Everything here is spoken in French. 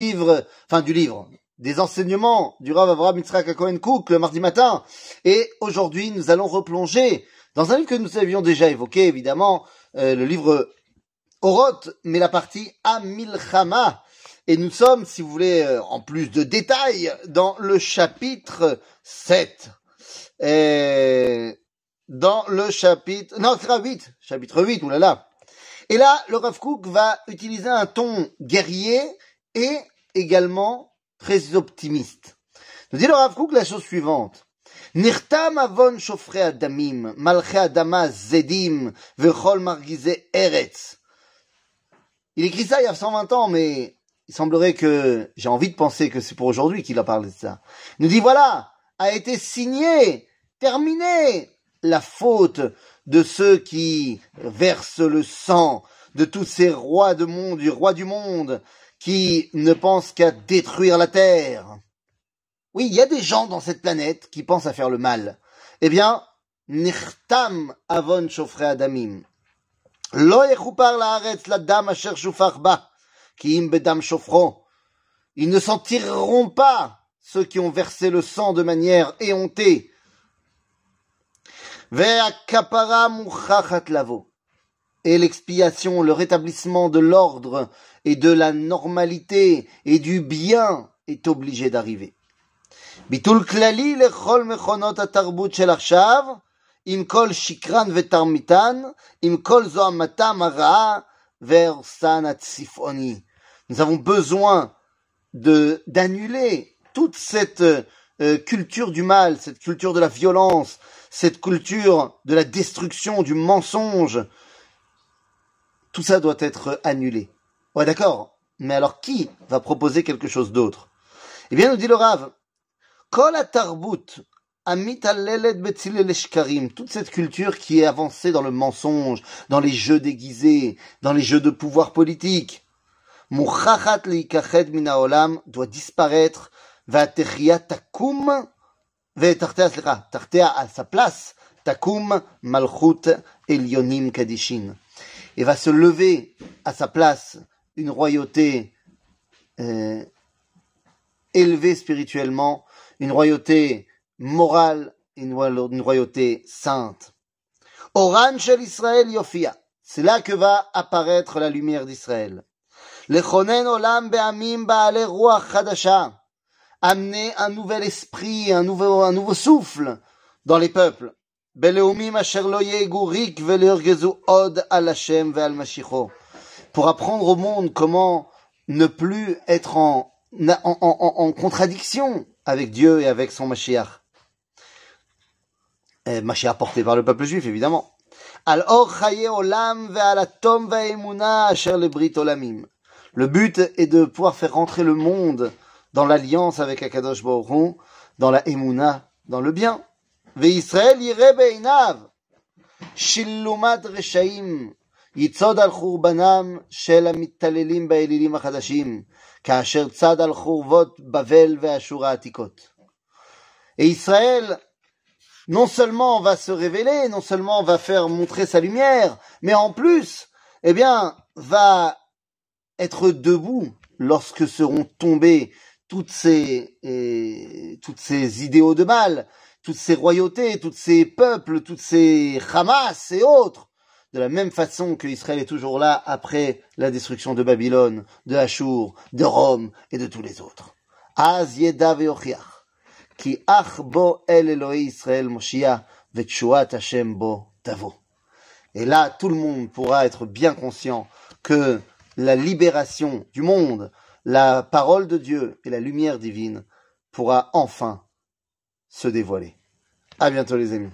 livre, enfin du livre, des enseignements du Rav Avraham Yitzhak Cohen Cook le mardi matin. Et aujourd'hui, nous allons replonger dans un livre que nous avions déjà évoqué, évidemment, euh, le livre Oroth, mais la partie Amilchama. Et nous sommes, si vous voulez, euh, en plus de détails, dans le chapitre 7. Et dans le chapitre, non, c'est 8, chapitre 8, oulala. Et là, le Rav Kook va utiliser un ton guerrier et également très optimiste. Nous dit le Rav Kook la chose suivante. Avon shofre adamim, malche adama zedim, vechol margize eretz. Il écrit ça il y a 120 ans, mais il semblerait que j'ai envie de penser que c'est pour aujourd'hui qu'il a parlé de ça. Il nous dit voilà, a été signé, terminé la faute de ceux qui versent le sang, de tous ces rois de monde, du roi du monde, qui ne pensent qu'à détruire la terre. Oui, il y a des gens dans cette planète qui pensent à faire le mal. Eh bien, Nirtam avon shofre adamim. Lo laaretz la dame asher shufach ba, ki im bedam. Ils ne s'en tireront pas, ceux qui ont versé le sang de manière éhontée. Ve'akapara lavo Et l'expiation, le rétablissement de l'ordre et de la normalité et du bien est obligé d'arriver. ביטול כללי לכל מכונות התרבות של עכשיו, עם כל שקרן ותרמיתן, עם כל זוהמתם הרעה והרסן הצפעוני. Nous avons besoin de d'annuler toute cette euh, culture du mal, cette culture de la violence, cette culture de la destruction, du mensonge. tout ça doit être annulé. Ouais, d'accord. Mais alors qui va proposer quelque chose d'autre? Eh bien, nous dit le Rav, toute cette culture qui est avancée dans le mensonge, dans les jeux déguisés, dans les jeux de pouvoir politique, doit disparaître, va takum, à sa place, takum malchut elionim kadishin. Et va se lever à sa place une royauté euh, élevée spirituellement, une royauté morale, une, royauté sainte. Oran shel Israël yofia. C'est là que va apparaître la lumière d'Israël. Lechonen olam be'amim ba'ale ruach chadasha. Amener un nouvel esprit, un nouveau, un nouveau souffle dans les peuples. Pour apprendre au monde comment ne plus être en, en, en, en contradiction avec Dieu et avec son Mashiach. Et Mashiach porté par le peuple juif, évidemment. Le but est de pouvoir faire rentrer le monde dans l'alliance avec Akadosh Baruch dans la emuna, dans le bien. Ve'Israël yire be'inav. Shillumat reshaim. יצוד על חורבנם של המתעללים באלילים החדשים, כאשר צד על חורבות בבל ואשור העתיקות. Et Israël, non seulement va se révéler, non seulement va faire montrer sa lumière, mais en plus, eh bien, va être debout lorsque seront tombés toutes ces, et, toutes ces idéaux de mal, toutes ces royautés, tous ces peuples, toutes ces Hamas et autres, de la même façon que Israël est toujours là après la destruction de Babylone, de Ashur, de Rome et de tous les autres. Az yeda ki ach bo el Elohei Israël ve'tshuat Hashem bo tavo. Et là, tout le monde pourra être bien conscient que la libération du monde, la parole de Dieu et la lumière divine pourra enfin se dévoiler. À bientôt les amis.